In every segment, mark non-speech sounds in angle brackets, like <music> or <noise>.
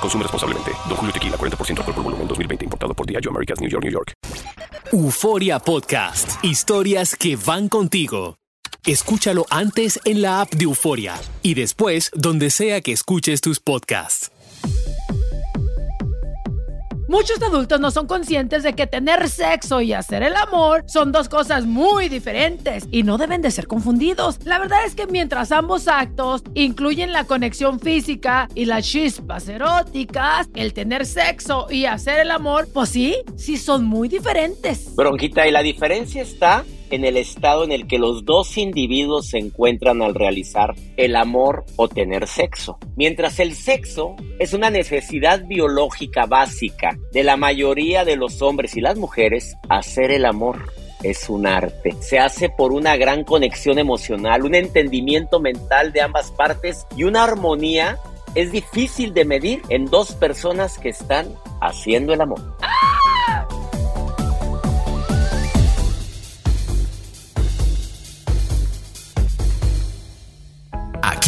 Consume responsablemente. Don Julio Tequila, 40% alcohol por volumen, 2020. Importado por Diageo Americas, New York, New York. Euforia Podcast. Historias que van contigo. Escúchalo antes en la app de Euforia y después donde sea que escuches tus podcasts. Muchos adultos no son conscientes de que tener sexo y hacer el amor son dos cosas muy diferentes y no deben de ser confundidos. La verdad es que mientras ambos actos incluyen la conexión física y las chispas eróticas, el tener sexo y hacer el amor, pues sí, sí son muy diferentes. Bronquita, y la diferencia está en el estado en el que los dos individuos se encuentran al realizar el amor o tener sexo. Mientras el sexo es una necesidad biológica básica de la mayoría de los hombres y las mujeres, hacer el amor es un arte. Se hace por una gran conexión emocional, un entendimiento mental de ambas partes y una armonía es difícil de medir en dos personas que están haciendo el amor.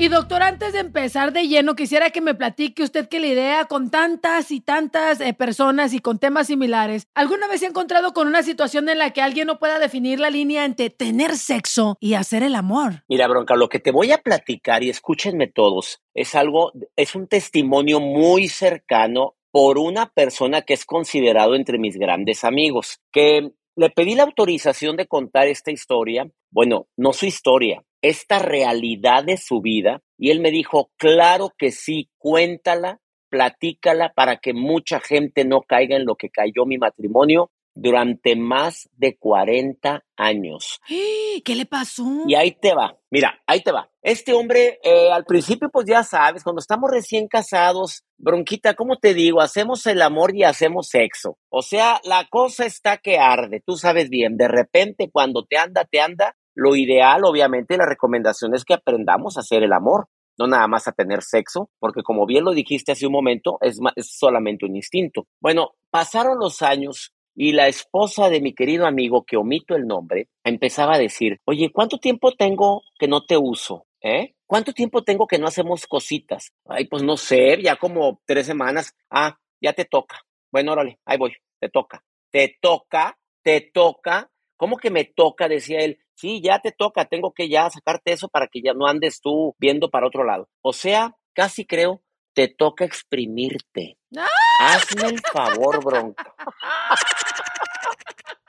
Y doctor, antes de empezar de lleno, quisiera que me platique usted que la idea con tantas y tantas eh, personas y con temas similares, ¿alguna vez se ha encontrado con una situación en la que alguien no pueda definir la línea entre tener sexo y hacer el amor? Mira, Bronca, lo que te voy a platicar y escúchenme todos, es algo, es un testimonio muy cercano por una persona que es considerado entre mis grandes amigos, que le pedí la autorización de contar esta historia, bueno, no su historia, esta realidad de su vida y él me dijo, claro que sí, cuéntala, platícala para que mucha gente no caiga en lo que cayó mi matrimonio durante más de 40 años. <gasps> ¿Qué le pasó? Y ahí te va, mira, ahí te va. Este hombre, eh, al principio, pues ya sabes, cuando estamos recién casados, bronquita, ¿cómo te digo? Hacemos el amor y hacemos sexo. O sea, la cosa está que arde, tú sabes bien, de repente cuando te anda, te anda, lo ideal, obviamente, la recomendación es que aprendamos a hacer el amor, no nada más a tener sexo, porque como bien lo dijiste hace un momento, es, solamente un instinto. Bueno, pasaron los años y la esposa de mi querido amigo, que omito el nombre, empezaba a decir, oye, ¿cuánto tiempo tengo que no te uso? ¿Eh? ¿Cuánto tiempo tengo que no hacemos cositas? Ay, pues no sé, ya como tres semanas. Ah, ya te toca. Bueno, órale, ahí voy, te toca. Te toca, te toca. ¿Cómo que me toca? Decía él sí, ya te toca, tengo que ya sacarte eso para que ya no andes tú viendo para otro lado. O sea, casi creo, te toca exprimirte. ¡Ah! Hazme el favor, bronca.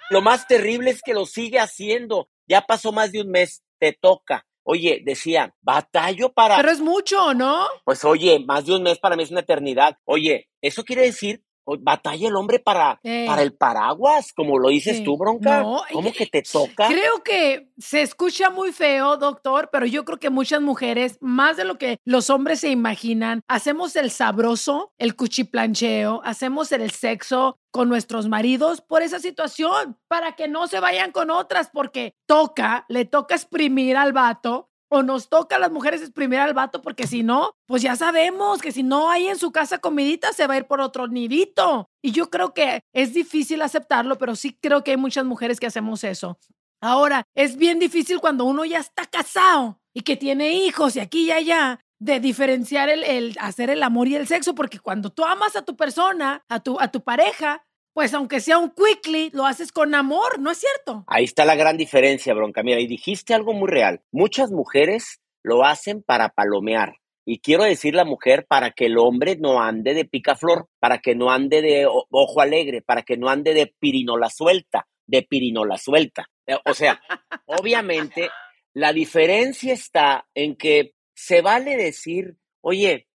Lo más terrible es que lo sigue haciendo. Ya pasó más de un mes, te toca. Oye, decía, batallo para... Pero es mucho, ¿no? Pues oye, más de un mes para mí es una eternidad. Oye, eso quiere decir batalla el hombre para, para el paraguas, como lo dices tú, bronca. No, ¿Cómo que te toca? Creo que se escucha muy feo, doctor, pero yo creo que muchas mujeres, más de lo que los hombres se imaginan, hacemos el sabroso, el cuchiplancheo, hacemos el sexo con nuestros maridos por esa situación, para que no se vayan con otras, porque toca, le toca exprimir al vato o nos toca a las mujeres exprimir al vato, porque si no, pues ya sabemos que si no hay en su casa comidita, se va a ir por otro nidito. Y yo creo que es difícil aceptarlo, pero sí creo que hay muchas mujeres que hacemos eso. Ahora, es bien difícil cuando uno ya está casado y que tiene hijos y aquí y allá, de diferenciar el, el hacer el amor y el sexo, porque cuando tú amas a tu persona, a tu, a tu pareja, pues aunque sea un quickly, lo haces con amor, ¿no es cierto? Ahí está la gran diferencia, bronca. Mira, y dijiste algo muy real. Muchas mujeres lo hacen para palomear. Y quiero decir la mujer para que el hombre no ande de picaflor, para que no ande de ojo alegre, para que no ande de pirinola suelta, de pirinola suelta. Eh, o sea, <laughs> obviamente la diferencia está en que se vale decir, oye,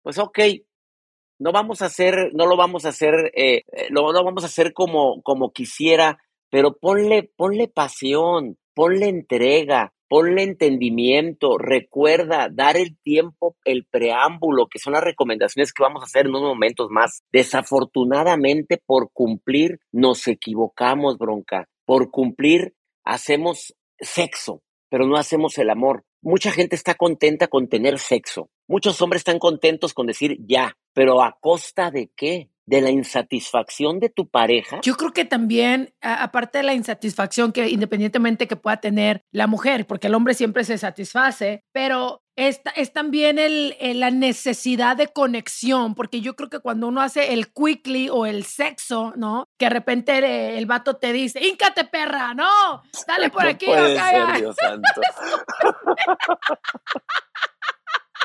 pues ok, no vamos a hacer, no lo vamos a hacer, eh, eh, vamos a hacer como, como quisiera, pero ponle, ponle pasión, ponle entrega, ponle entendimiento, recuerda dar el tiempo, el preámbulo, que son las recomendaciones que vamos a hacer en unos momentos más. Desafortunadamente, por cumplir, nos equivocamos, bronca. Por cumplir, hacemos sexo, pero no hacemos el amor. Mucha gente está contenta con tener sexo. Muchos hombres están contentos con decir ya, pero ¿a costa de qué? de la insatisfacción de tu pareja? Yo creo que también, aparte de la insatisfacción que independientemente que pueda tener la mujer, porque el hombre siempre se satisface, pero es, es también el, la necesidad de conexión, porque yo creo que cuando uno hace el quickly o el sexo, ¿no? Que de repente el, vato te dice, ¡íncate, perra! ¡No! ¡Dale <laughs> por aquí! Puede ser, Dios santo. <laughs> <laughs>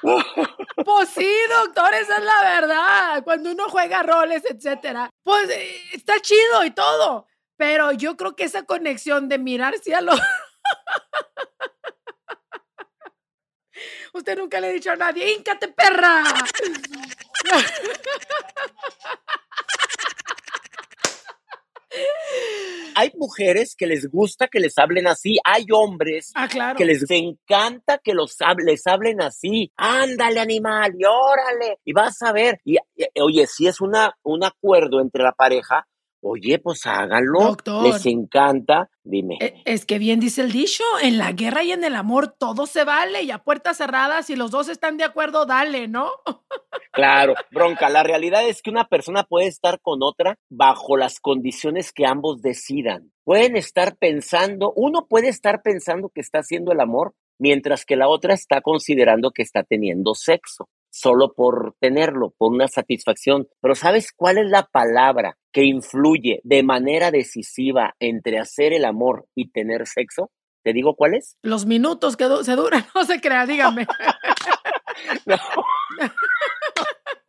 <laughs> Pues sí, doctor, esa es la verdad. Cuando uno juega roles, etcétera, pues eh, está chido y todo. Pero yo creo que esa conexión de mirarse a los. <laughs> Usted nunca le ha dicho a nadie, ¡íncate, perra! <laughs> hay mujeres que les gusta que les hablen así, hay hombres ah, que les encanta que los les hablen así. Ándale, animal, y órale, y vas a ver. Y, oye, si es una, un acuerdo entre la pareja, Oye, pues háganlo. Doctor. Les encanta. Dime. E, es que bien dice el dicho, en la guerra y en el amor todo se vale y a puertas cerradas, si los dos están de acuerdo, dale, ¿no? Claro, <laughs> bronca. La realidad es que una persona puede estar con otra bajo las condiciones que ambos decidan. Pueden estar pensando, uno puede estar pensando que está haciendo el amor, mientras que la otra está considerando que está teniendo sexo solo por tenerlo, por una satisfacción. Pero ¿sabes cuál es la palabra que influye de manera decisiva entre hacer el amor y tener sexo? ¿Te digo cuál es? Los minutos que se duran, <laughs> no se crea, dígame. <laughs>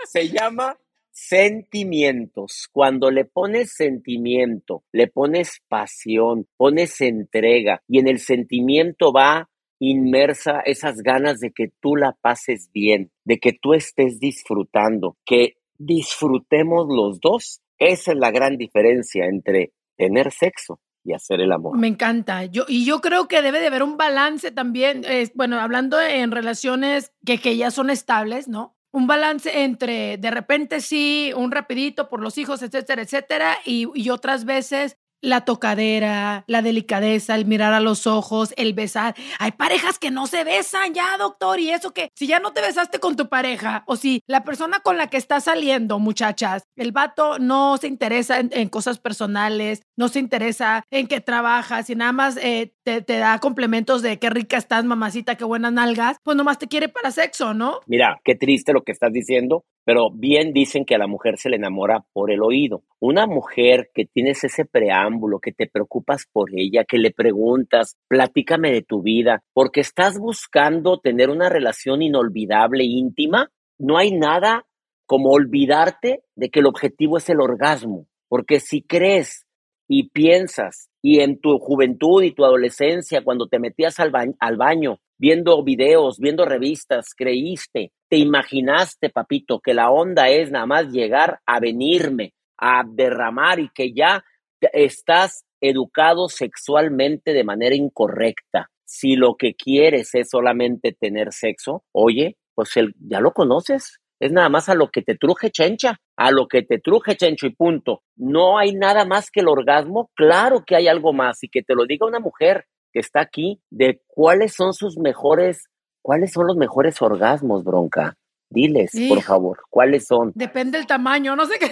se llama sentimientos. Cuando le pones sentimiento, le pones pasión, pones entrega y en el sentimiento va inmersa esas ganas de que tú la pases bien, de que tú estés disfrutando, que disfrutemos los dos. Esa es la gran diferencia entre tener sexo y hacer el amor. Me encanta. Yo, y yo creo que debe de haber un balance también, bueno, hablando en relaciones que, que ya son estables, ¿no? Un balance entre de repente sí, un rapidito por los hijos, etcétera, etcétera, y, y otras veces la tocadera, la delicadeza, el mirar a los ojos, el besar. Hay parejas que no se besan ya, doctor, y eso que si ya no te besaste con tu pareja o si la persona con la que estás saliendo, muchachas, el vato no se interesa en, cosas personales, no se interesa en que trabajas y nada más eh, te, te, da complementos de qué rica estás, mamacita, qué buenas nalgas, pues nomás te quiere para sexo, ¿no? Mira, qué triste lo que estás diciendo, pero bien dicen que a la mujer se le enamora por el oído. Una mujer que tienes ese preámbulo, que te preocupas por ella, que le preguntas, platícame de tu vida, porque estás buscando tener una relación inolvidable, íntima, no hay nada como olvidarte de que el objetivo es el orgasmo, porque si crees y piensas y en tu juventud y tu adolescencia, cuando te metías al, al baño viendo videos, viendo revistas, creíste, te imaginaste, papito, que la onda es nada más llegar a venirme, a derramar y que ya estás educado sexualmente de manera incorrecta. Si lo que quieres es solamente tener sexo, oye, pues ya lo conoces. Es nada más a lo que te truje chencha, a lo que te truje chencho y punto. No hay nada más que el orgasmo. Claro que hay algo más y que te lo diga una mujer que está aquí de cuáles son sus mejores, cuáles son los mejores orgasmos, bronca. Diles, por favor, ¿cuáles son? Depende del tamaño, no sé qué.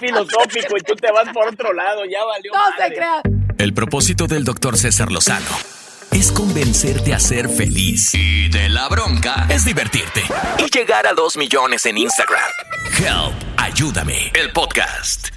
Filosófico y tú te vas por otro lado, ya valió. No se crea. El propósito del doctor César Lozano es convencerte a ser feliz. Y de la bronca es divertirte. Y llegar a dos millones en Instagram. Help, ayúdame. El podcast.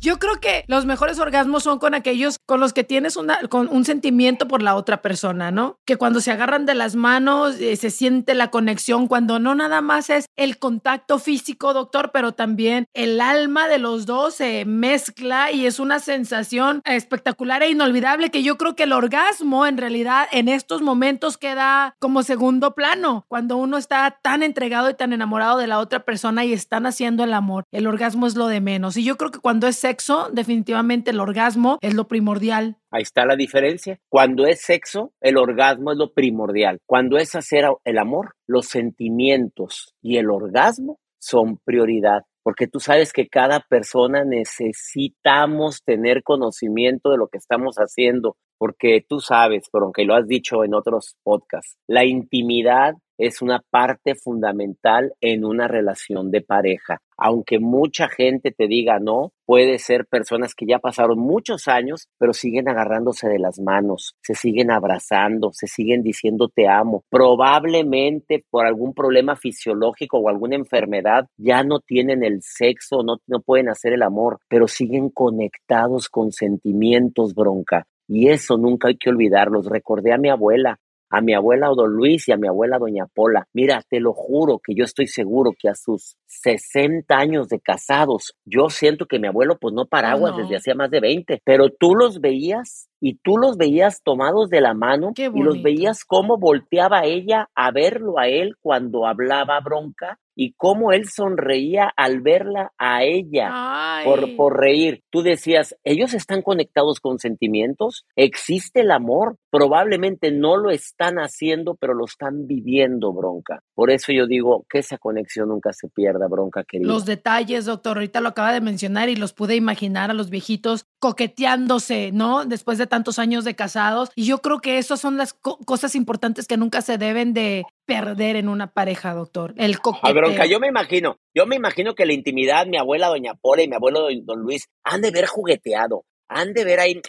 Yo creo que los mejores orgasmos son con aquellos con los que tienes una, con un sentimiento por la otra persona, ¿no? Que cuando se agarran de las manos eh, se siente la conexión, cuando no nada más es el contacto físico, doctor, pero también el alma de los dos se mezcla y es una sensación espectacular e inolvidable que yo creo que el orgasmo en realidad en estos momentos queda como segundo plano, cuando uno está tan entregado y tan enamorado de la otra persona y están haciendo el amor. El orgasmo es lo de menos. Y yo creo que cuando es sexo, definitivamente el orgasmo es lo primordial. Ahí está la diferencia. Cuando es sexo, el orgasmo es lo primordial. Cuando es hacer el amor, los sentimientos y el orgasmo son prioridad porque tú sabes que cada persona necesitamos tener conocimiento de lo que estamos haciendo, porque tú sabes, pero aunque lo has dicho en otros podcasts, la intimidad es una parte fundamental en una relación de pareja. Aunque mucha gente te diga no, puede ser personas que ya pasaron muchos años, pero siguen agarrándose de las manos, se siguen abrazando, se siguen diciendo te amo. Probablemente por algún problema fisiológico o alguna enfermedad ya no tienen el sexo, no, no pueden hacer el amor, pero siguen conectados con sentimientos, bronca. Y eso nunca hay que olvidarlos. Recordé a mi abuela, a mi abuela Don Luis y a mi abuela Doña Pola. Mira, te lo juro que yo estoy seguro que a sus 60 años de casados, yo siento que mi abuelo pues no paraguas desde hacía más de 20, pero tú los veías y tú los veías tomados de la mano y los veías cómo volteaba ella a verlo a él cuando hablaba bronca y cómo él sonreía al verla a ella por, por reír. Tú decías, ellos están conectados con sentimientos, existe el amor, probablemente no lo están haciendo, pero lo están viviendo, bronca. Por eso yo digo que esa conexión nunca se pierda, bronca querida. Los detalles, doctor, ahorita lo acaba de mencionar y los pude imaginar a los viejitos coqueteándose, ¿no? Después de tantos años de casados. Y yo creo que esas son las cosas importantes que nunca se deben de perder en una pareja, doctor. El coqueteo. bronca, yo me imagino, yo me imagino que la intimidad, mi abuela doña Pola y mi abuelo don Luis han de ver jugueteado, han de ver ahí,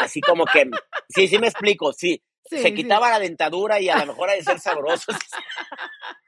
así como que, sí, sí me explico, sí. <laughs> se quitaba la dentadura y a lo mejor ha de ser sabroso. <laughs>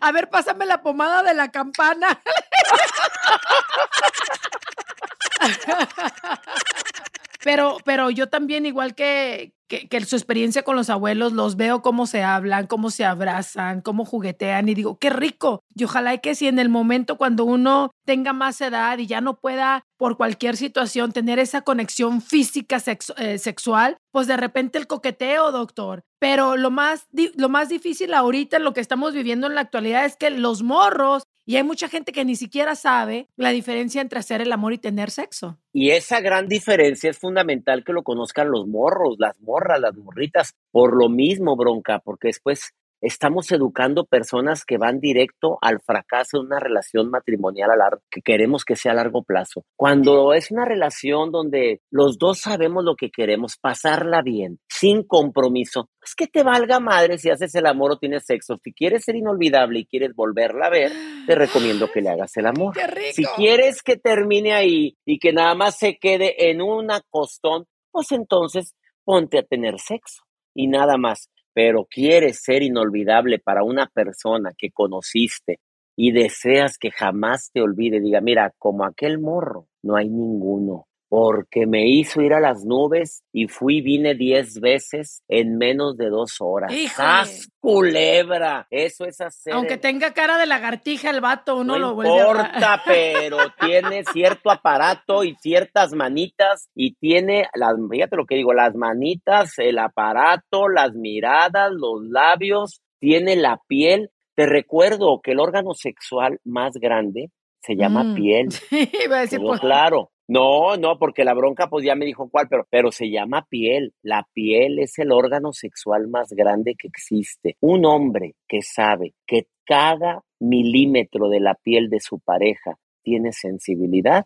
A ver, pásame la pomada de la campana. <laughs> Pero, pero yo también, igual que, que, su experiencia con los abuelos, los veo cómo se hablan, cómo se abrazan, cómo juguetean y digo, qué rico. Y ojalá que si en el momento cuando uno tenga más edad y ya no pueda por cualquier situación tener esa conexión física eh, sexual, pues de repente el coqueteo, doctor. Pero lo más, lo más difícil ahorita, lo que estamos viviendo en la actualidad es que los morros y hay mucha gente que ni siquiera sabe la diferencia entre hacer el amor y tener sexo. Y esa gran diferencia es fundamental que lo conozcan los morros, las morras, las morritas, por lo mismo, bronca, porque después estamos educando personas que van directo al fracaso de una relación matrimonial a largo, que queremos que sea a largo plazo. Cuando es una relación donde los dos sabemos lo que queremos, pasarla bien, sin compromiso, es que te valga madre si haces el amor o tienes sexo. Si quieres ser inolvidable y quieres volverla a ver, te recomiendo que le <gasps> hagas el amor. Si quieres que termine ahí y que nada más se quede en un acostón, pues entonces ponte a tener sexo y nada más pero quieres ser inolvidable para una persona que conociste y deseas que jamás te olvide, diga, mira, como aquel morro, no hay ninguno porque me hizo ir a las nubes y fui, vine diez veces en menos de dos horas. ¡Haz culebra! Eso es hacer. Aunque tenga cara de lagartija el vato, uno no lo vuelve importa, pero <laughs> tiene cierto aparato y ciertas manitas y tiene, las, fíjate lo que digo, las manitas, el aparato, las miradas, los labios, tiene la piel. Te recuerdo que el órgano sexual más grande se llama mm. piel. <laughs> Sí, iba a decir, pues, claro. No, no, porque la bronca pues ya me dijo cuál, pero, pero se llama piel. La piel es el órgano sexual más grande que existe. Un hombre que sabe que cada milímetro de la piel de su pareja tiene sensibilidad,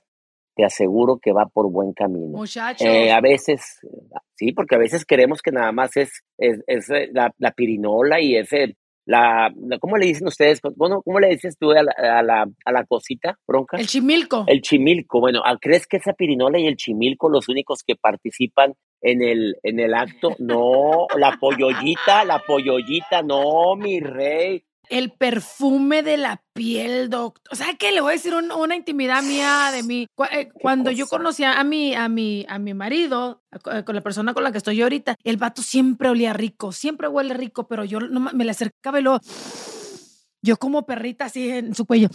te aseguro que va por buen camino. Muchachos. Eh, a veces, sí, porque a veces queremos que nada más es, es, eh, la, la, pirinola y ese la, ¿cómo le dicen ustedes? Bueno, ¿cómo le dices tú a la, a la, a la cosita, bronca? El chimilco. El chimilco. Bueno, ¿crees que esa pirinola y el chimilco los únicos que participan en el, en el acto? No, la pollollita, la pollollita, no, mi rey. El perfume de la piel, doctor. O sea, que le voy a decir una intimidad mía de mí. Eh, cuando yo conocía a mi, a mi, a mi marido, eh, con la persona con la que estoy yo ahorita, el vato siempre olía rico, siempre huele rico, pero yo no, me le acercaba y luego, yo como perrita así en su cuello.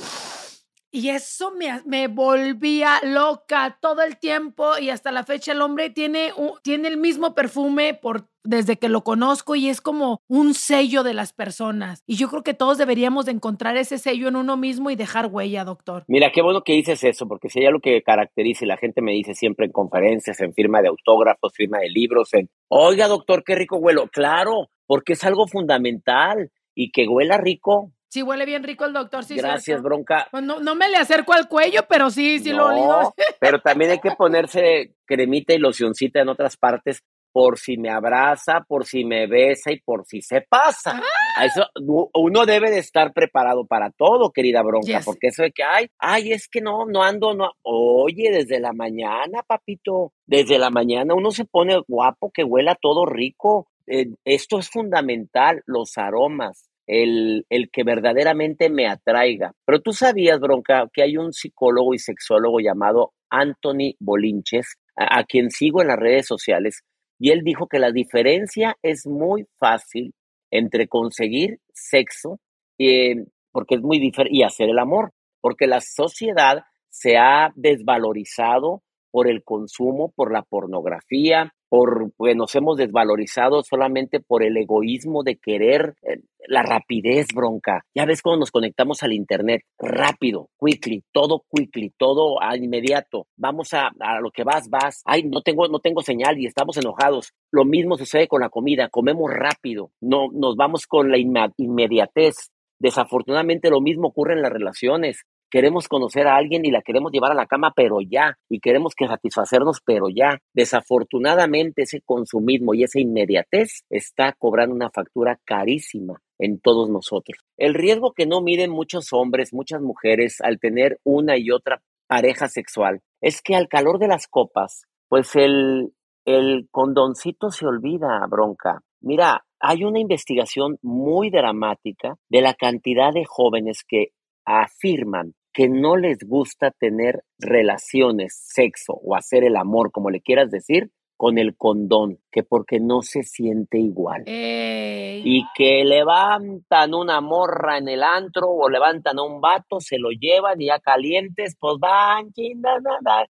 Y eso me, me, volvía loca todo el tiempo y hasta la fecha el hombre tiene, tiene el mismo perfume por, desde que lo conozco y es como un sello de las personas. Y yo creo que todos deberíamos de encontrar ese sello en uno mismo y dejar huella, doctor. Mira, qué bueno que dices eso, porque sería lo que caracteriza y la gente me dice siempre en conferencias, en firma de autógrafos, firma de libros, en, oiga, doctor, qué rico huelo. Claro, porque es algo fundamental y que huela rico Sí, huele bien rico el doctor, sí. Gracias, bronca. Pues no, me le acerco al cuello, pero sí, sí lo olido. <laughs> pero también hay que ponerse cremita y locioncita en otras partes por si me abraza, por si me besa y por si se pasa. ¡Ah! eso, uno debe de estar preparado para todo, querida bronca, porque eso de que, ay, ay, es que no, no ando, no. Oye, desde la mañana, papito, desde la mañana uno se pone guapo, que huela todo rico. Eh, esto es fundamental, los aromas el, el, que verdaderamente me atraiga. Pero tú sabías, Bronca, que hay un psicólogo y sexólogo llamado Anthony Bolinches, a, quien sigo en las redes sociales, y él dijo que la diferencia es muy fácil entre conseguir sexo eh, porque es muy y hacer el amor, porque la sociedad se ha desvalorizado por el consumo, por la pornografía, por pues, nos hemos desvalorizado solamente por el egoísmo de querer eh, la rapidez, bronca. Ya ves cuando nos conectamos al internet, rápido, quickly, todo quickly, todo a inmediato. Vamos a, a lo que vas, vas. Ay, no tengo, no tengo señal y estamos enojados. Lo mismo sucede con la comida, comemos rápido, no nos vamos con la inmediatez. Desafortunadamente lo mismo ocurre en las relaciones queremos conocer a alguien y la queremos llevar a la cama, pero ya, y queremos que satisfacernos, pero ya. Desafortunadamente ese consumismo y esa inmediatez está cobrando una factura carísima en todos nosotros. El riesgo que no miden muchos hombres, muchas mujeres al tener una y otra pareja sexual es que al calor de las copas, pues el, el condoncito se olvida, bronca. Mira, hay una investigación muy dramática de la cantidad de jóvenes que afirman que no les gusta tener relaciones, sexo o hacer el amor, como le quieras decir, con el condón, que porque no se siente igual. Y que levantan una morra en el antro o levantan a un vato, se lo llevan y ya calientes, pues van,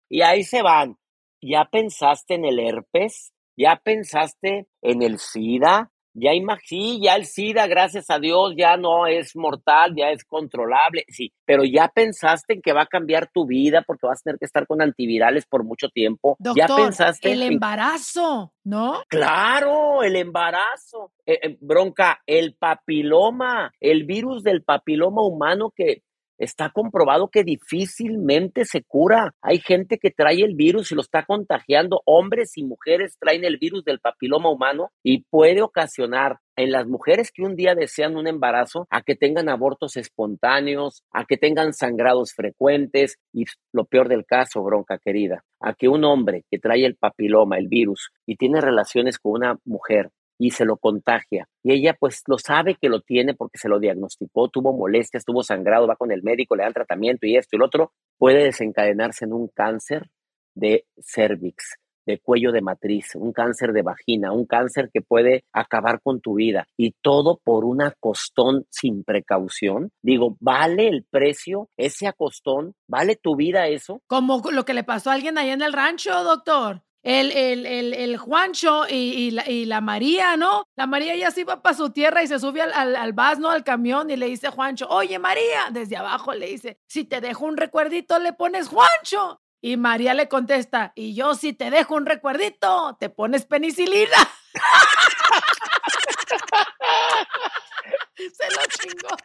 y ahí se van. ¿Ya pensaste en el herpes? ¿Ya pensaste en el SIDA? Ya sí, ya el SIDA, gracias a Dios, ya no es mortal, ya es controlable, sí, pero ya pensaste en que va a cambiar tu vida porque vas a tener que estar con antivirales por mucho tiempo. ya pensaste el embarazo, ¿no? Claro, el embarazo. Eh, eh, bronca, el papiloma, el virus del papiloma humano que Está comprobado que difícilmente se cura. Hay gente que trae el virus y lo está contagiando. Hombres y mujeres traen el virus del papiloma humano y puede ocasionar en las mujeres que un día desean un embarazo a que tengan abortos espontáneos, a que tengan sangrados frecuentes y lo peor del caso, bronca querida, a que un hombre que trae el papiloma, el virus, y tiene relaciones con una mujer y se lo contagia. Y ella pues lo sabe que lo tiene porque se lo diagnosticó, tuvo molestias, tuvo sangrado, va con el médico, le dan tratamiento y esto y lo otro, puede desencadenarse en un cáncer de cervix, de cuello de matriz, un cáncer de vagina, un cáncer que puede acabar con tu vida y todo por un acostón sin precaución. Digo, ¿vale el precio ese acostón? ¿Vale tu vida eso? Como lo que le pasó a alguien allá en el rancho, doctor el, el, el, el Juancho y, la, y, la, María, ¿no? La María ya se iba para su tierra y se sube al, al, al ¿no? Al camión y le dice Juancho, oye María, desde abajo le dice, si te dejo un recuerdito le pones Juancho. Y María le contesta, y yo si te dejo un recuerdito, te pones penicilina. <laughs> se lo chingó.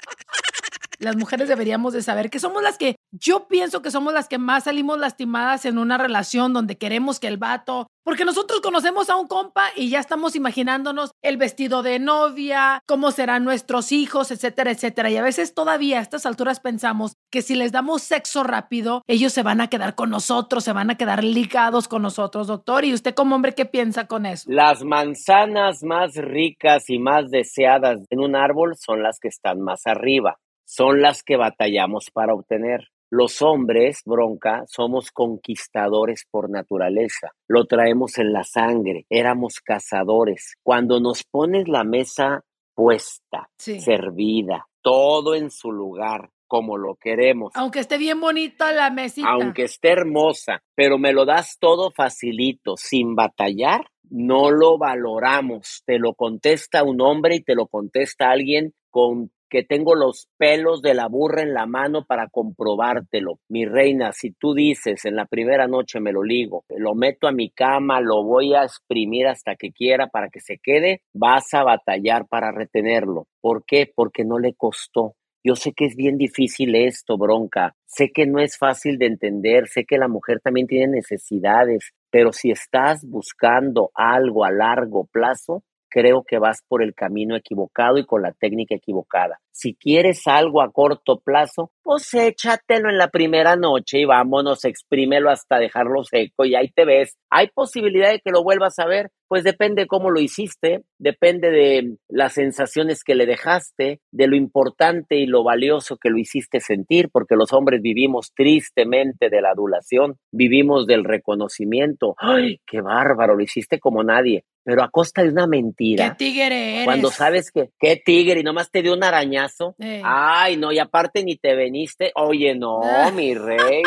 Las mujeres deberíamos de saber que somos las que, yo pienso que somos las que más salimos lastimadas en una relación donde queremos que el vato, porque nosotros conocemos a un compa y ya estamos imaginándonos el vestido de novia, cómo serán nuestros hijos, etcétera, etcétera. Y a veces todavía a estas alturas pensamos que si les damos sexo rápido, ellos se van a quedar con nosotros, se van a quedar ligados con nosotros, doctor. ¿Y usted como hombre qué piensa con eso? Las manzanas más ricas y más deseadas en un árbol son las que están más arriba, son las que batallamos para obtener. Los hombres, bronca, somos conquistadores por naturaleza. Lo traemos en la sangre. Éramos cazadores. Cuando nos pones la mesa puesta, servida, todo en su lugar, como lo queremos. Aunque esté bien bonita la mesita. Aunque esté hermosa, pero me lo das todo facilito, sin batallar, no lo valoramos. Te lo contesta un hombre y te lo contesta alguien con que tengo los pelos de la burra en la mano para comprobártelo. Mi reina, si tú dices en la primera noche me lo ligo, lo meto a mi cama, lo voy a exprimir hasta que quiera para que se quede, vas a batallar para retenerlo. ¿Por qué? Porque no le costó. Yo sé que es bien difícil esto, bronca. Sé que no es fácil de entender, sé que la mujer también tiene necesidades, pero si estás buscando algo a largo plazo, creo que vas por el camino equivocado y con la técnica equivocada. Si quieres algo a corto plazo, pues échatelo en la primera noche y vámonos, exprímelo hasta dejarlo seco y ahí te ves. ¿Hay posibilidad de que lo vuelvas a ver? Pues depende cómo lo hiciste, depende de las sensaciones que le dejaste, de lo importante y lo valioso que lo hiciste sentir, porque los hombres vivimos tristemente de la adulación, vivimos del reconocimiento. ¡Ay, qué bárbaro! Lo hiciste como nadie pero a costa de una mentira. ¿Qué tigre eres? Cuando sabes que, qué tigre, y nomás te dio un arañazo. Ay, no, y aparte ni te veniste. Oye, no, mi rey.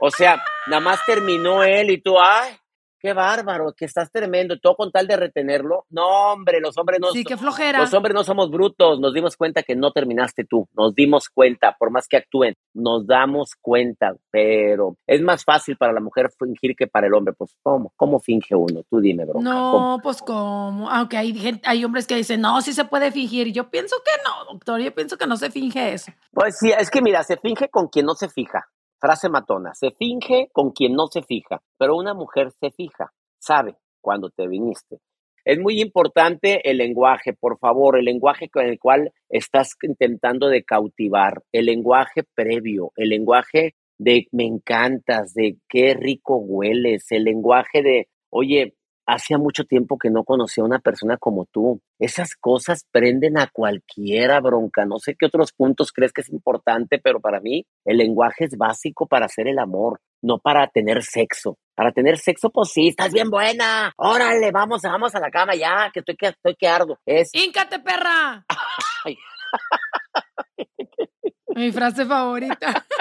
O sea, nada más terminó él y tú, ay, qué bárbaro, que estás tremendo, todo con tal de retenerlo. No, hombre, los hombres no Sí, qué flojera. Los hombres no somos brutos, nos dimos cuenta que no terminaste tú, nos dimos cuenta, por más que actúen, nos damos cuenta, pero es más fácil para la mujer fingir que para el hombre, pues ¿cómo? ¿Cómo finge uno? Tú dime, bro. No, pues ¿cómo? Aunque hay hay hombres que dicen, "No, sí se puede fingir." Yo pienso que no, doctor, yo pienso que no se finge eso. Pues sí, es que mira, se finge con quien no se fija. Frase matona, se finge con quien no se fija, pero una mujer se fija, sabe cuando te viniste. Es muy importante el lenguaje, por favor, el lenguaje con el cual estás intentando de cautivar, el lenguaje previo, el lenguaje de me encantas, de qué rico hueles, el lenguaje de, oye, hacía mucho tiempo que no conocía a una persona como tú. Esas cosas prenden a cualquiera, bronca. No sé qué otros puntos crees que es importante, pero para mí el lenguaje es básico para hacer el amor, no para tener sexo. Para tener sexo, pues sí, estás bien buena. Órale, vamos, vamos a la cama ya, que estoy que, estoy que ardo. Es... ¡Íncate, perra! <laughs> Mi frase favorita <laughs>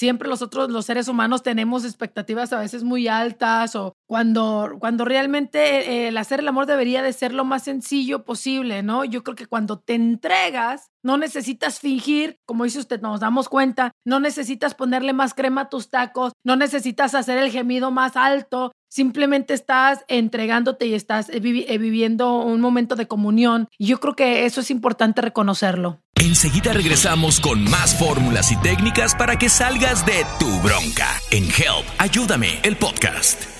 siempre los otros, los seres humanos, tenemos expectativas a veces muy altas o cuando, cuando realmente eh, el hacer el amor debería de ser lo más sencillo posible, ¿no? Yo creo que cuando te entregas, no necesitas fingir, como dice usted, nos damos cuenta, no necesitas ponerle más crema a tus tacos, no necesitas hacer el gemido más alto, simplemente estás entregándote y estás eh, eh, viviendo un momento de comunión. Y yo creo que eso es importante reconocerlo. Enseguida regresamos con más fórmulas y técnicas para que salgas de tu bronca en Help, ayúdame, el podcast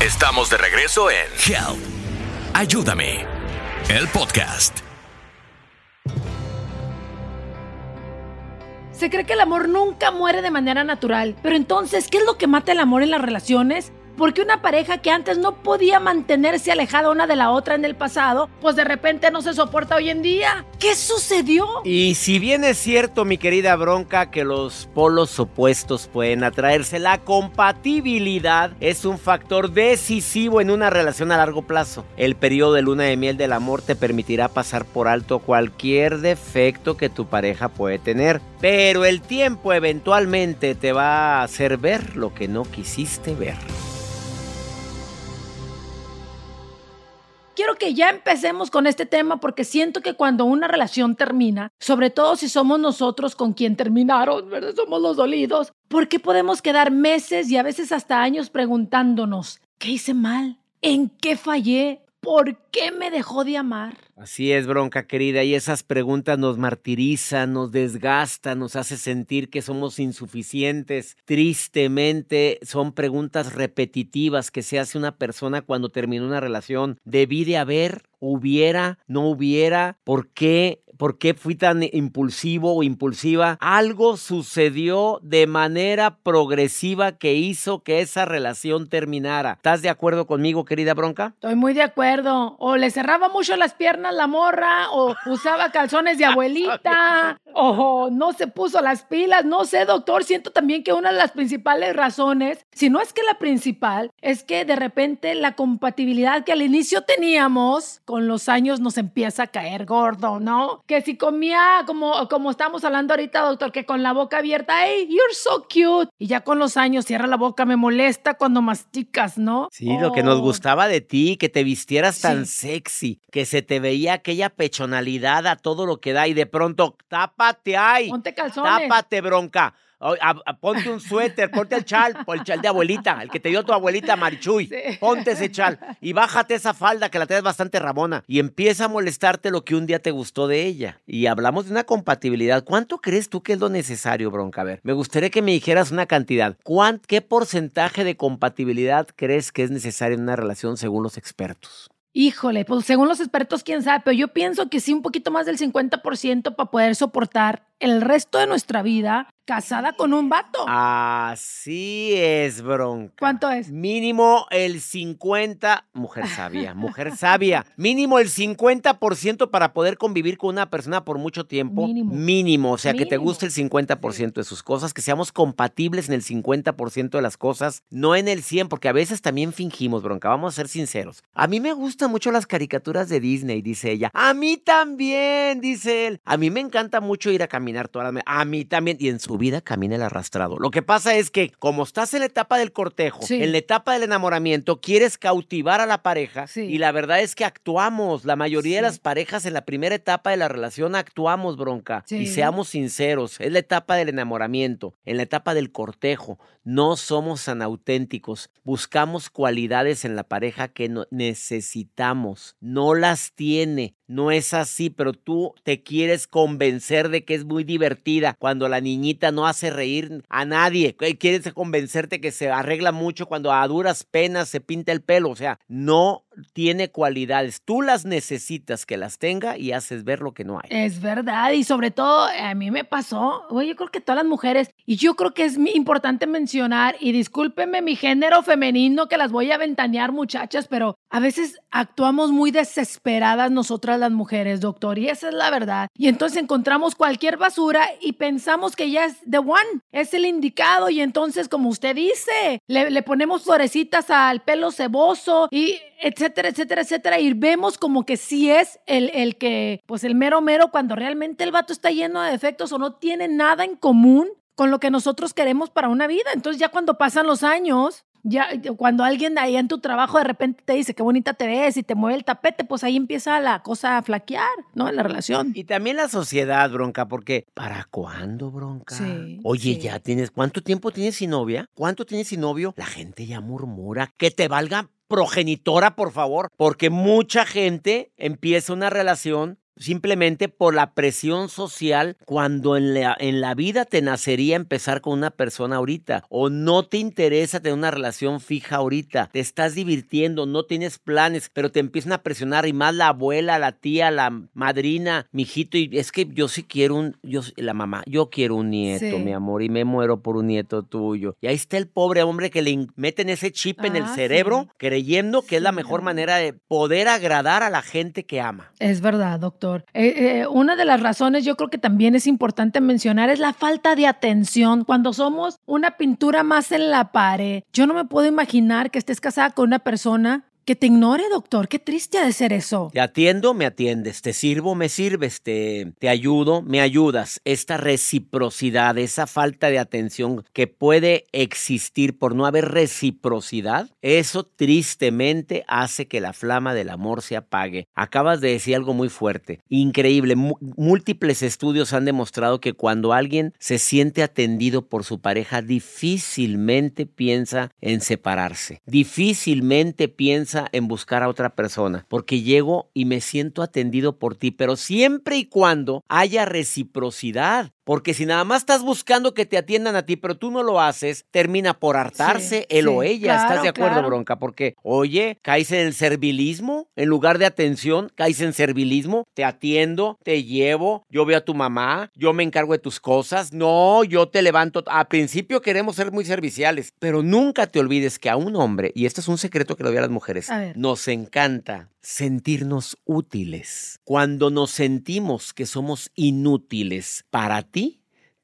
Estamos de regreso en Help. Ayúdame. El podcast. Se cree que el amor nunca muere de manera natural, pero entonces, ¿qué es lo que mata el amor en las relaciones? Porque una pareja que antes no podía mantenerse alejada una de la otra en el pasado, pues de repente no se soporta hoy en día. ¿Qué sucedió? Y si bien es cierto, mi querida Bronca, que los polos opuestos pueden atraerse, la compatibilidad es un factor decisivo en una relación a largo plazo. El periodo de luna de miel del amor te permitirá pasar por alto cualquier defecto que tu pareja puede tener, pero el tiempo eventualmente te va a hacer ver lo que no quisiste ver. Quiero que ya empecemos con este tema porque siento que cuando una relación termina, sobre todo si somos nosotros con quien terminaron, ¿verdad? Somos los dolidos, ¿por qué podemos quedar meses y a veces hasta años preguntándonos, ¿qué hice mal? ¿En qué fallé? ¿Por qué me dejó de amar? Así es, bronca querida, y esas preguntas nos martirizan, nos desgastan, nos hace sentir que somos insuficientes. Tristemente, son preguntas repetitivas que se hace una persona cuando termina una relación. Debí de haber, hubiera, no hubiera, ¿por qué? ¿Por qué fui tan impulsivo o impulsiva? Algo sucedió de manera progresiva que hizo que esa relación terminara. ¿Estás de acuerdo conmigo, querida bronca? Estoy muy de acuerdo. O le cerraba mucho las piernas la morra, o usaba calzones de abuelita, o no se puso las pilas. No sé, doctor. Siento también que una de las principales razones, si no es que la principal, es que de repente la compatibilidad que al inicio teníamos con los años nos empieza a caer gordo, ¿no? Que si comía como, como estamos hablando ahorita, doctor, que con la boca abierta, hey, you're so cute. Y ya con los años cierra la boca, me molesta cuando masticas, ¿no? Sí, lo que nos Oh. gustaba de ti, que te vistieras tan Sí. sexy, que se te veía aquella pechonalidad a todo lo que da y de pronto, tápate ay, Ponte calzones. tápate bronca. O- a- a- ponte un suéter, ponte el chal, o el chal de abuelita, el que te dio tu abuelita Marichuy. Sí. Ponte ese chal y bájate esa falda que la traes bastante rabona y empieza a molestarte lo que un día te gustó de ella. Y hablamos de una compatibilidad. ¿Cuánto crees tú que es lo necesario, bronca? A ver, me gustaría que me dijeras una cantidad. ¿Cuán- ¿Qué porcentaje de compatibilidad crees que es necesario en una relación según los expertos? Híjole, pues según los expertos, quién sabe, pero yo pienso que sí, un poquito más del 50% para poder soportar el resto de nuestra vida casada con un vato. Así es, bronca. ¿Cuánto es? Mínimo el 50, mujer sabia, mujer <laughs> sabia, mínimo el 50% para poder convivir con una persona por mucho tiempo. Mínimo. o sea, que te Mínimo. guste el 50% de sus cosas, que seamos compatibles en el 50% de las cosas, no en el 100, porque a veces también fingimos, bronca, vamos a ser sinceros. A mí me gustan mucho las caricaturas de Disney, dice ella. A mí también, dice él. A mí me encanta mucho ir a caminar todas las... A mí también. Y en su vida camina el arrastrado. Lo que pasa es que como estás en la etapa del cortejo, Sí. en la etapa del enamoramiento, quieres cautivar a la pareja Sí. y la verdad es que actuamos. La mayoría de las parejas en la primera etapa de la relación actuamos, bronca. Y seamos sinceros, es la etapa del enamoramiento, en la etapa del cortejo. No somos tan auténticos. Buscamos cualidades en la pareja que no- necesitamos. No las tiene. No es así, pero tú te quieres convencer de que es muy divertida cuando la niñita no hace reír a nadie. Quieres convencerte que se arregla mucho cuando a duras penas se pinta el pelo. O sea, no tiene cualidades. Tú las necesitas que las tenga y haces ver lo que no hay. Es verdad, y sobre todo a mí me pasó, oye, yo creo que todas las mujeres, y yo creo que es importante mencionar, y discúlpenme mi género femenino que las voy a ventanear muchachas, pero a veces actuamos muy desesperadas nosotras las mujeres, doctor, y esa es la verdad. Y entonces encontramos cualquier basura y pensamos que ya es the one, es el indicado, y entonces como usted dice, le, le ponemos florecitas al pelo ceboso y etcétera, etcétera, etcétera, y vemos como que sí es el, el que, pues el mero mero, cuando realmente el vato está lleno de defectos o no tiene nada en común con lo que nosotros queremos para una vida. Entonces ya cuando pasan los años, Ya, cuando alguien ahí en tu trabajo de repente te dice qué bonita te ves y te mueve el tapete, pues ahí empieza la cosa a flaquear, ¿no? En la relación. Y también la sociedad, bronca, porque ¿para cuándo, bronca? Sí, Oye, sí. ya tienes, ¿cuánto tiempo tienes sin novia? ¿Cuánto tienes sin novio? La gente ya murmura. Que te valga progenitora, por favor, porque mucha gente empieza una relación simplemente por la presión social cuando en la, en la vida te nacería empezar con una persona ahorita o no te interesa tener una relación fija ahorita, te estás divirtiendo, no tienes planes, pero te empiezan a presionar y más la abuela, la tía, la madrina, mijito y es que yo sí quiero un, yo la mamá, yo quiero un nieto, Sí. mi amor, y me muero por un nieto tuyo. Y ahí está el pobre hombre que le meten ese chip en el Ah, cerebro sí. creyendo que es la mejor manera de poder agradar a la gente que ama. Es verdad, doctor. Eh, eh, una de las razones yo creo que también es importante mencionar es la falta de atención. Cuando somos una pintura más en la pared, yo no me puedo imaginar que estés casada con una persona que te ignore, doctor. Qué triste ha de ser eso. Te atiendo, me atiendes. Te sirvo, me sirves. Te, te ayudo, me ayudas. Esta reciprocidad, esa falta de atención que puede existir por no haber reciprocidad, eso tristemente hace que la flama del amor se apague. Acabas de decir algo muy fuerte, increíble. Múltiples estudios han demostrado que cuando alguien se siente atendido por su pareja, difícilmente piensa en separarse. Difícilmente piensa en buscar a otra persona, porque llego y me siento atendido por ti, pero siempre y cuando haya reciprocidad. Porque si nada más estás buscando que te atiendan a ti, pero tú no lo haces, termina por hartarse Sí, él o sí, ella. ¿Estás claro, de acuerdo, claro. bronca? Porque, oye, caes en el servilismo, en lugar de atención, caes en servilismo, te atiendo, te llevo, yo veo a tu mamá, yo me encargo de tus cosas, no, yo te levanto. A principio queremos ser muy serviciales, pero nunca te olvides que a un hombre, y este es un secreto que lo doy a las mujeres, A nos encanta sentirnos útiles. Cuando nos sentimos que somos inútiles para ti,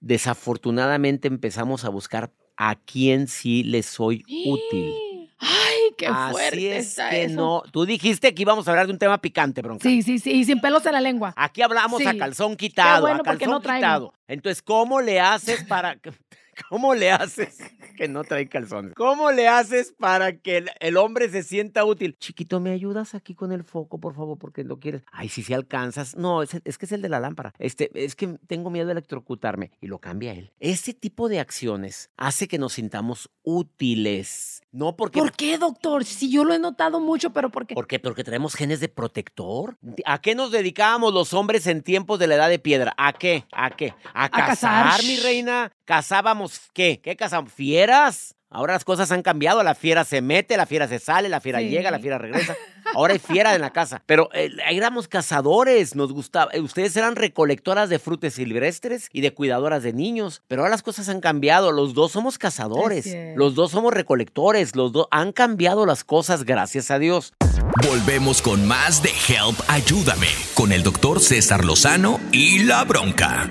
desafortunadamente empezamos a buscar a quién sí le soy útil. <gasps> Ay, qué Así fuerte es está que eso. no. Tú dijiste que íbamos a hablar de un tema picante, bronca. Sí, sí, sí, y sin pelos en la lengua. Aquí hablamos a calzón quitado, bueno, a calzón no quitado. Entonces, ¿cómo le haces para cómo le haces que no trae calzones? ¿Cómo le haces para que el, el hombre se sienta útil? Chiquito, ¿me ayudas aquí con el foco, por favor, porque lo quieres? Ay, si se alcanzas. No, es, es que es el de la lámpara. Este, es que tengo miedo de electrocutarme y lo cambia él. Ese tipo de acciones hace que nos sintamos útiles. No porque ¿Por qué, doctor? Si yo lo he notado mucho, pero ¿por qué? ¿Por qué? Porque traemos genes de protector. ¿A qué nos dedicábamos los hombres en tiempos de la edad de piedra? ¿A qué? ¿A qué? A, cazar, cazar. mi reina. ¿Cazábamos qué? ¿Qué cazamos? ¿Fieras? Ahora las cosas han cambiado. La fiera se mete, la fiera se sale, la fiera Sí. llega, la fiera regresa. Ahora hay fiera en la casa. Pero eh, éramos cazadores, nos gustaba. eh, Ustedes eran recolectoras de frutas silvestres y de cuidadoras de niños. Pero ahora las cosas han cambiado. Los dos somos cazadores. Los dos somos recolectores. Los dos han cambiado las cosas, gracias a Dios. Volvemos con más de Help Ayúdame con el doctor César Lozano y la bronca.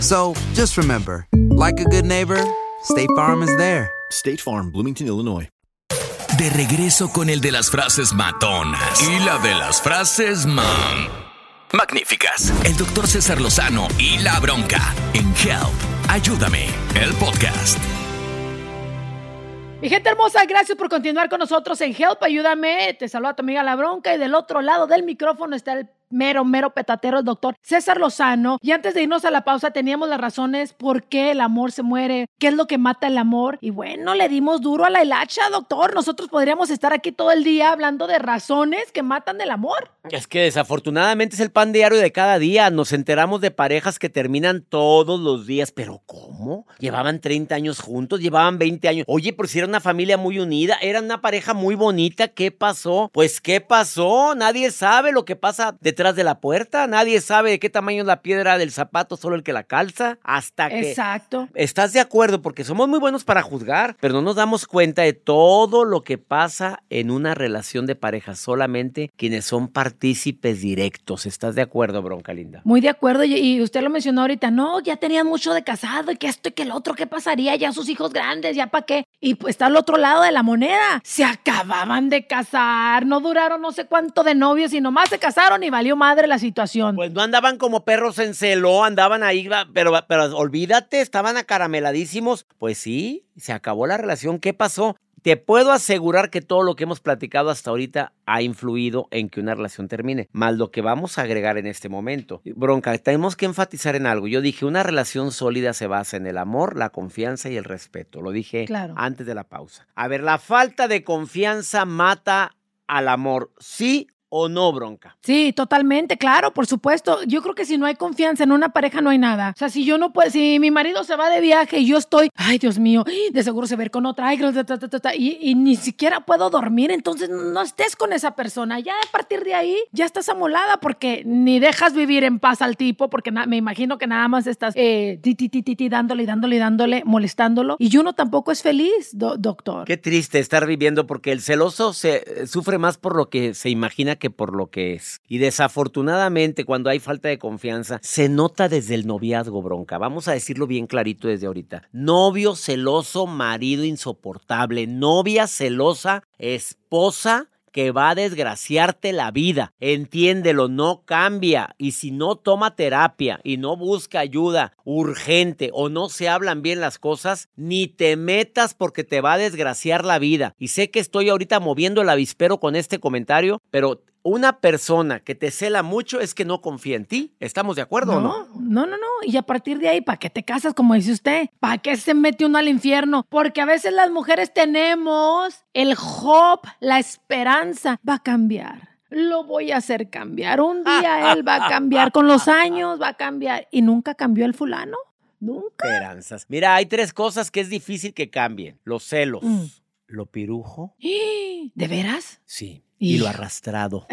So just remember, like a good neighbor, State Farm is there. State Farm, Bloomington, Illinois. De regreso con el de las frases matonas y la de las frases man. Magníficas. El doctor César Lozano y la bronca en Help. Ayúdame. El podcast. Mi gente hermosa, gracias por continuar con nosotros en Help. Ayúdame. Te saluda tu amiga La Bronca y del otro lado del micrófono está el mero, mero petatero, doctor César Lozano. Y antes de irnos a la pausa, teníamos las razones por qué el amor se muere, qué es lo que mata el amor. Y bueno, le dimos duro a la hilacha, doctor. Nosotros podríamos estar aquí todo el día hablando de razones que matan el amor. Es que desafortunadamente es el pan diario de cada día. Nos enteramos de parejas que terminan todos los días. ¿Pero cómo? Llevaban 30 años juntos, llevaban 20 años. Oye, por si era una familia muy unida, era una pareja muy bonita. ¿Qué pasó? Pues, ¿qué pasó? Nadie sabe lo que pasa detrás de la puerta. Nadie sabe de qué tamaño es la piedra del zapato, solo el que la calza. Hasta que. Exacto. ¿Estás de acuerdo? Porque somos muy buenos para juzgar, pero no nos damos cuenta de todo lo que pasa en una relación de pareja. Solamente quienes son partícipes directos. ¿Estás de acuerdo, Bronca Linda? Muy de acuerdo. Y, y usted lo mencionó ahorita. No, ya tenían mucho de casado y que esto y que el otro. ¿Qué pasaría? Ya sus hijos grandes, ¿ya para qué? Y pues está al otro lado de la moneda. Se acababan de casar. No duraron no sé cuánto de novios y nomás se casaron y valió madre la situación. Pues no andaban como perros en celo, andaban ahí, pero, pero olvídate, estaban acarameladísimos. Pues sí, se acabó la relación. ¿Qué pasó? Te puedo asegurar que todo lo que hemos platicado hasta ahorita ha influido en que una relación termine, más lo que vamos a agregar en este momento. Bronca, tenemos que enfatizar en algo. Yo dije, una relación sólida se basa en el amor, la confianza y el respeto. Lo dije Claro. antes de la pausa. A ver, la falta de confianza mata al amor, ¿sí o no, Bronca? Sí, totalmente, claro, por supuesto. Yo creo que si no hay confianza en una pareja no hay nada. O sea, si yo no puedo, si mi marido se va de viaje y yo estoy, ay, Dios mío, de seguro se ir con otra, ay, y, y ni siquiera puedo dormir, entonces no estés con esa persona. Ya a partir de ahí ya estás amolada porque ni dejas vivir en paz al tipo, porque me imagino que nada más estás eh, ti, ti, ti, ti, ti, dándole y dándole y dándole, molestándolo. Y uno tampoco es feliz, do- doctor. Qué triste estar viviendo porque el celoso se eh, sufre más por lo que se imagina que por lo que es. Y desafortunadamente cuando hay falta de confianza se nota desde el noviazgo, bronca. Vamos a decirlo bien clarito desde ahorita. Novio celoso, marido insoportable, novia celosa, esposa que va a desgraciarte la vida. Entiéndelo, no cambia. Y si no toma terapia y no busca ayuda urgente o no se hablan bien las cosas, ni te metas porque te va a desgraciar la vida. Y sé que estoy ahorita moviendo el avispero con este comentario, pero una persona que te cela mucho es que no confía en ti. ¿Estamos de acuerdo o no? No, no, no. Y a partir de ahí, ¿para qué te casas, como dice usted? ¿Para qué se mete uno al infierno? Porque a veces las mujeres tenemos el hope, la esperanza. Va a cambiar. Lo voy a hacer cambiar. Un día <laughs> él va a cambiar. Con los años va a cambiar. ¿Y nunca cambió el fulano? Nunca. Esperanzas. Mira, hay tres cosas que es difícil que cambien. Los celos, Mm. lo pirujo, <gasps> ¿De veras? sí, y lo arrastrado.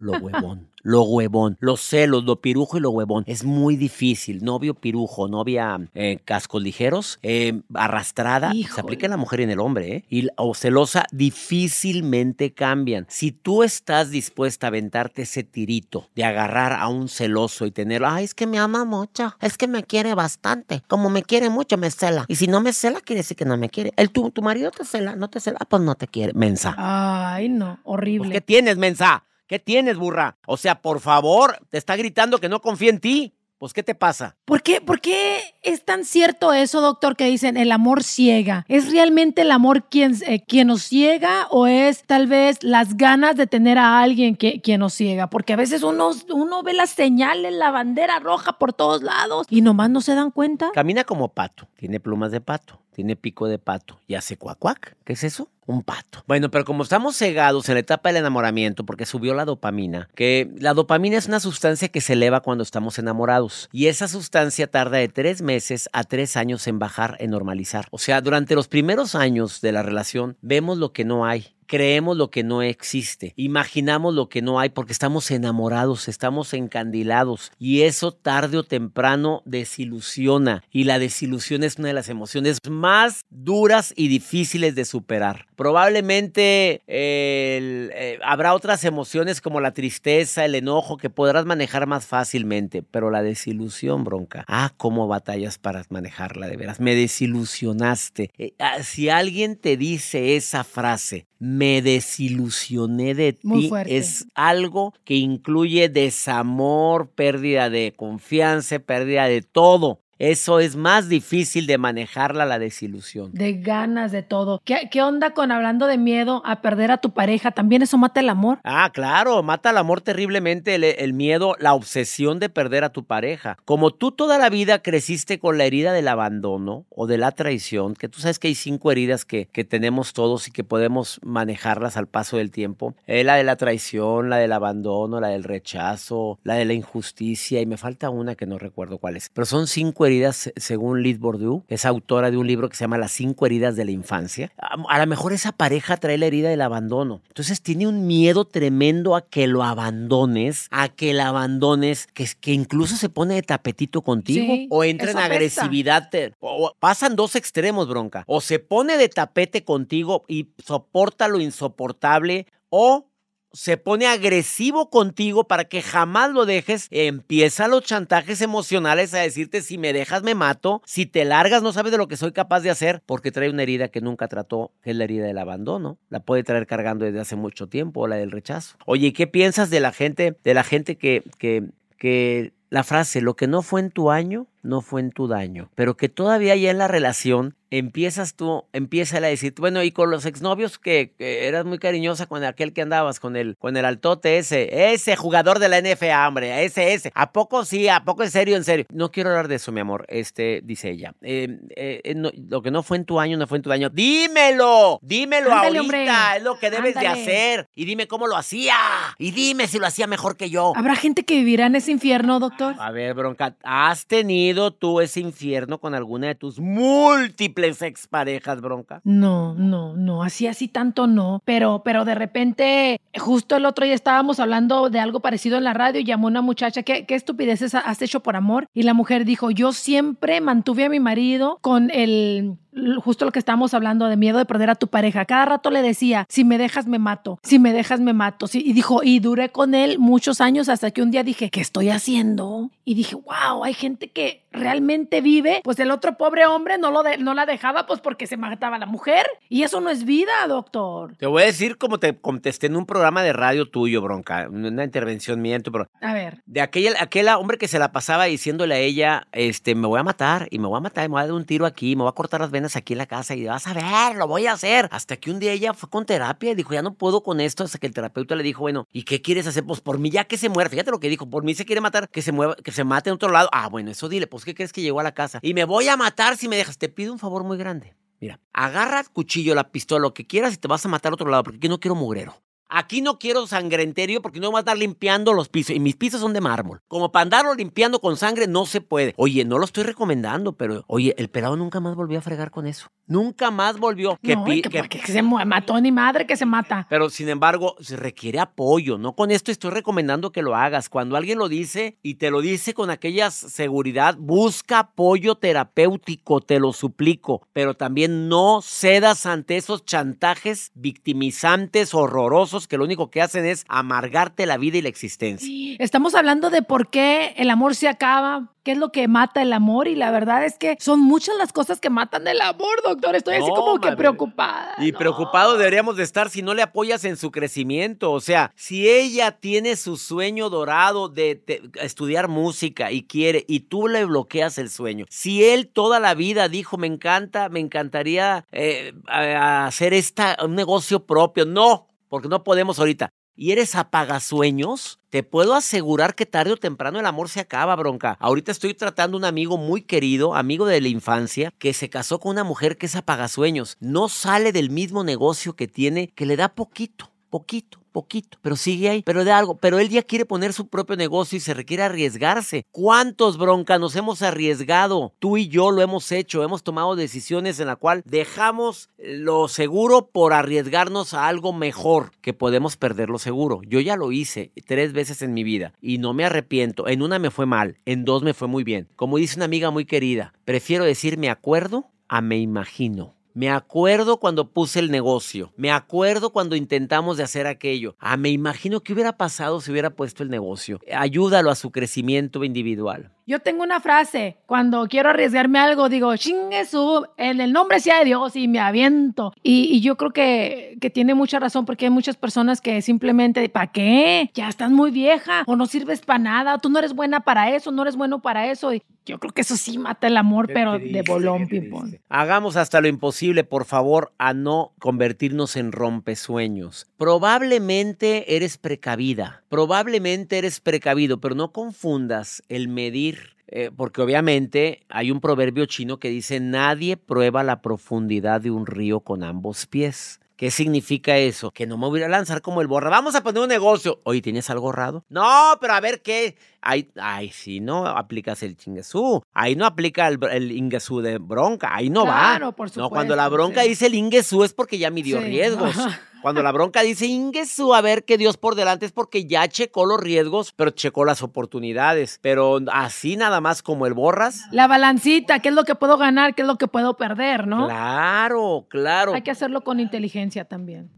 Lo huevón, lo huevón, los celos, lo pirujo y lo huevón. Es muy difícil. Novio pirujo, novia eh, cascos ligeros, eh, arrastrada. Se aplica en la mujer y en el hombre, ¿eh? Y, o celosa, difícilmente cambian. Si tú estás dispuesta a aventarte ese tirito de agarrar a un celoso y tenerlo, ay, es que me ama mucho, es que me quiere bastante. Como me quiere mucho, me cela. Y si no me cela, quiere decir que no me quiere. El, tu, tu marido te cela, no te cela, pues no te quiere. Mensa. Ay, no. Pues, Horrible. ¿Qué tienes, mensa? ¿Qué tienes, burra? O sea, por favor, te está gritando que no confía en ti. Pues, ¿qué te pasa? ¿Por qué, ¿Por qué es tan cierto eso, doctor, que dicen el amor ciega? ¿Es realmente el amor quien, eh, quien nos ciega o es tal vez las ganas de tener a alguien que, quien nos ciega? Porque a veces uno, uno ve las señales, la bandera roja por todos lados y nomás no se dan cuenta. Camina como pato, tiene plumas de pato, tiene pico de pato y hace cuacuac. ¿Qué es eso? Un pato. Bueno, pero como estamos cegados en la etapa del enamoramiento, porque subió la dopamina, que la dopamina es una sustancia que se eleva cuando estamos enamorados. Y esa sustancia tarda de tres meses a tres años en bajar, en normalizar. O sea, durante los primeros años de la relación, vemos lo que no hay. Creemos lo que no existe, imaginamos lo que no hay porque estamos enamorados, estamos encandilados y eso tarde o temprano desilusiona y la desilusión es una de las emociones más duras y difíciles de superar. Probablemente eh, habrá otras emociones como la tristeza, el enojo que podrás manejar más fácilmente, pero la desilusión, bronca. Ah, cómo batallas para manejarla de veras. Me desilusionaste. Eh, ah, si alguien te dice esa frase, me desilusioné de Muy ti fuerte. es algo que incluye desamor, pérdida de confianza, pérdida de todo. Eso es más difícil de manejarla, la desilusión. De ganas, de todo. ¿Qué, ¿Qué onda con hablando de miedo a perder a tu pareja? ¿También eso mata el amor? Ah, claro, mata el amor terriblemente el, el miedo, la obsesión de perder a tu pareja. Como tú toda la vida creciste con la herida del abandono o de la traición, que tú sabes que hay cinco heridas que, que tenemos todos y que podemos manejarlas al paso del tiempo. Eh, la de la traición, la del abandono, la del rechazo, la de la injusticia y me falta una que no recuerdo cuál es. Pero son cinco heridas se- según Liz Bourdieu, es autora de un libro que se llama Las cinco heridas de la infancia. A, a lo mejor esa pareja trae la herida del abandono. Entonces tiene un miedo tremendo a que lo abandones, a que la abandones, que, que incluso se pone de tapetito contigo Sí, o entra en agresividad. te- o pasan dos extremos, bronca. O se pone de tapete contigo y soporta lo insoportable o se pone agresivo contigo para que jamás lo dejes, empieza los chantajes emocionales a decirte si me dejas me mato, si te largas no sabes de lo que soy capaz de hacer, porque trae una herida que nunca trató, es la herida del abandono, la puede traer cargando desde hace mucho tiempo, o la del rechazo. Oye, ¿y ¿qué piensas de la gente, de la gente que, que, que la frase, lo que no fue en tu año, no fue en tu daño, pero que todavía ya en la relación empiezas tú, empieza a decir, bueno, y con los exnovios que, que eras muy cariñosa con aquel que andabas, con el, con el altote ese, ese jugador de la NFA, hombre, ese, ese, ¿a poco sí? ¿A poco en serio, en serio? No quiero hablar de eso, mi amor, este, dice ella, eh, eh, eh, no, lo que no fue en tu año, no fue en tu daño, dímelo, dímelo Ándale, ahorita, hombre. es lo que debes de hacer, y dime cómo lo hacía, y dime si lo hacía mejor que yo. ¿Habrá gente que vivirá en ese infierno, doctor? A ver, bronca, ¿has tenido tú ese infierno con alguna de tus múltiples exparejas, bronca? No, no, no, así, así tanto no. Pero, pero de repente, justo el otro día estábamos hablando de algo parecido en la radio y llamó una muchacha, ¿qué, qué estupideces has hecho por amor? Y la mujer dijo, yo siempre mantuve a mi marido con el justo lo que estábamos hablando de miedo de perder a tu pareja. Cada rato le decía, si me dejas me mato, si me dejas me mato. Y dijo, y duré con él muchos años hasta que un día dije, ¿qué estoy haciendo? Y dije, wow, hay gente que realmente vive, pues el otro pobre hombre no, lo de- no la dejaba pues porque se mataba a la mujer. Y eso no es vida, doctor. Te voy a decir como te contesté en un programa de radio tuyo, bronca, una intervención mía en tu programa. A ver. De aquel, aquel hombre que se la pasaba diciéndole a ella, este, me voy a matar, y me voy a matar, y me voy a dar un tiro aquí, me voy a cortar las venas aquí en la casa, y vas a ver, lo voy a hacer. Hasta que un día ella fue con terapia y dijo, ya no puedo con esto, hasta que el terapeuta le dijo, bueno, ¿y qué quieres hacer? Pues por mí ya que se muera, fíjate lo que dijo, por mí se quiere matar, que se mueva, que se mate en otro lado. Ah, bueno, eso dile, pues ¿qué crees que llegó a la casa? Y me voy a matar si me dejas, te pido un favor muy grande. Mira, agarra el cuchillo, la pistola, lo que quieras y te vas a matar a otro lado, porque aquí no quiero mugrero. Aquí no quiero sangrenterio porque no voy a estar limpiando los pisos. Y mis pisos son de mármol. Como para andarlo limpiando con sangre no se puede. Oye, no lo estoy recomendando, pero oye, el pelado nunca más volvió a fregar con eso. Nunca más volvió. Que no, pi- que, que- porque se mató ni madre que se mata. pero sin embargo, se requiere apoyo. No con esto estoy recomendando que lo hagas. Cuando alguien lo dice y te lo dice con aquella seguridad, busca apoyo terapéutico, te lo suplico. Pero también no cedas ante esos chantajes victimizantes, horrorosos, que lo único que hacen es amargarte la vida y la existencia. Estamos hablando de por qué el amor se acaba, qué es lo que mata el amor y la verdad es que son muchas las cosas que matan el amor, doctor. Estoy así No, como que madre. preocupada. Y preocupado deberíamos de estar si no le apoyas en su crecimiento. O sea, si ella tiene su sueño dorado de, estudiar música y quiere, y tú le bloqueas el sueño. Si él toda la vida dijo, me encanta, me encantaría eh, hacer esta, un negocio propio. No, porque no podemos ahorita. Y eres apagasueños, te puedo asegurar que tarde o temprano el amor se acaba, bronca. Ahorita estoy tratando un amigo muy querido, amigo de la infancia, que se casó con una mujer que es apagasueños. No sale del mismo negocio que tiene, que le da poquito, poquito, poquito, pero sigue ahí, pero de algo. Pero él ya quiere poner su propio negocio y se requiere arriesgarse. ¿Cuántos, bronca, nos hemos arriesgado? Tú y yo lo hemos hecho, hemos tomado decisiones en la cual dejamos lo seguro por arriesgarnos a algo mejor, que podemos perder lo seguro. Yo ya lo hice tres veces en mi vida y no me arrepiento. En una me fue mal, en dos me fue muy bien. Como dice una amiga muy querida, prefiero decir me acuerdo a me imagino. Me acuerdo cuando puse el negocio. Me acuerdo cuando intentamos de hacer aquello. Ah, me imagino qué hubiera pasado si hubiera puesto el negocio. Ayúdalo a su crecimiento individual. Yo tengo una frase, cuando quiero arriesgarme algo, digo, chingue su, en el nombre sea de Dios y me aviento. Y, y yo creo que, que tiene mucha razón porque hay muchas personas que simplemente, ¿para qué? Ya estás muy vieja o no sirves para nada, tú no eres buena para eso, no eres bueno para eso. Y yo creo que eso sí mata el amor, pero de bolón, ping-pong. Hagamos hasta lo imposible, por favor, a no convertirnos en rompesueños. Probablemente eres precavida, probablemente eres precavido, pero no confundas el medir. Eh, porque obviamente hay un proverbio chino que dice, nadie prueba la profundidad de un río con ambos pies. ¿Qué significa eso? Que no me voy a lanzar como el borra. Vamos a poner un negocio. Oye, ¿tienes algo ahorrado? No, pero a ver qué. Ay, ay, si no aplicas el chinguesú. Ahí no aplica el, el ingesú de bronca. Ahí no Claro, va. por No, cuando la supuesto, bronca sí. dice el ingesú es porque ya midió Sí. riesgos. <laughs> Cuando la bronca dice ingesú, a ver qué Dios por delante es porque ya checó los riesgos, pero checó las oportunidades. Pero así nada más como el borras. La balancita, ¿qué es lo que puedo ganar? ¿Qué es lo que puedo perder? ¿no? Claro, claro. Hay que hacerlo con inteligencia también.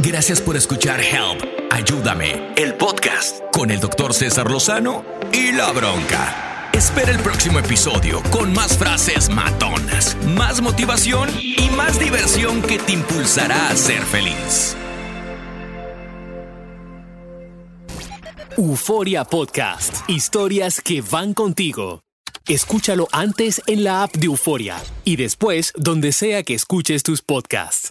Gracias por escuchar Help, Ayúdame, el podcast con el doctor César Lozano y la bronca. Espera el próximo episodio con más frases matonas, más motivación y más diversión que te impulsará a ser feliz. Euforia Podcast. Historias que van contigo. Escúchalo antes en la app de Euforia y después donde sea que escuches tus podcasts.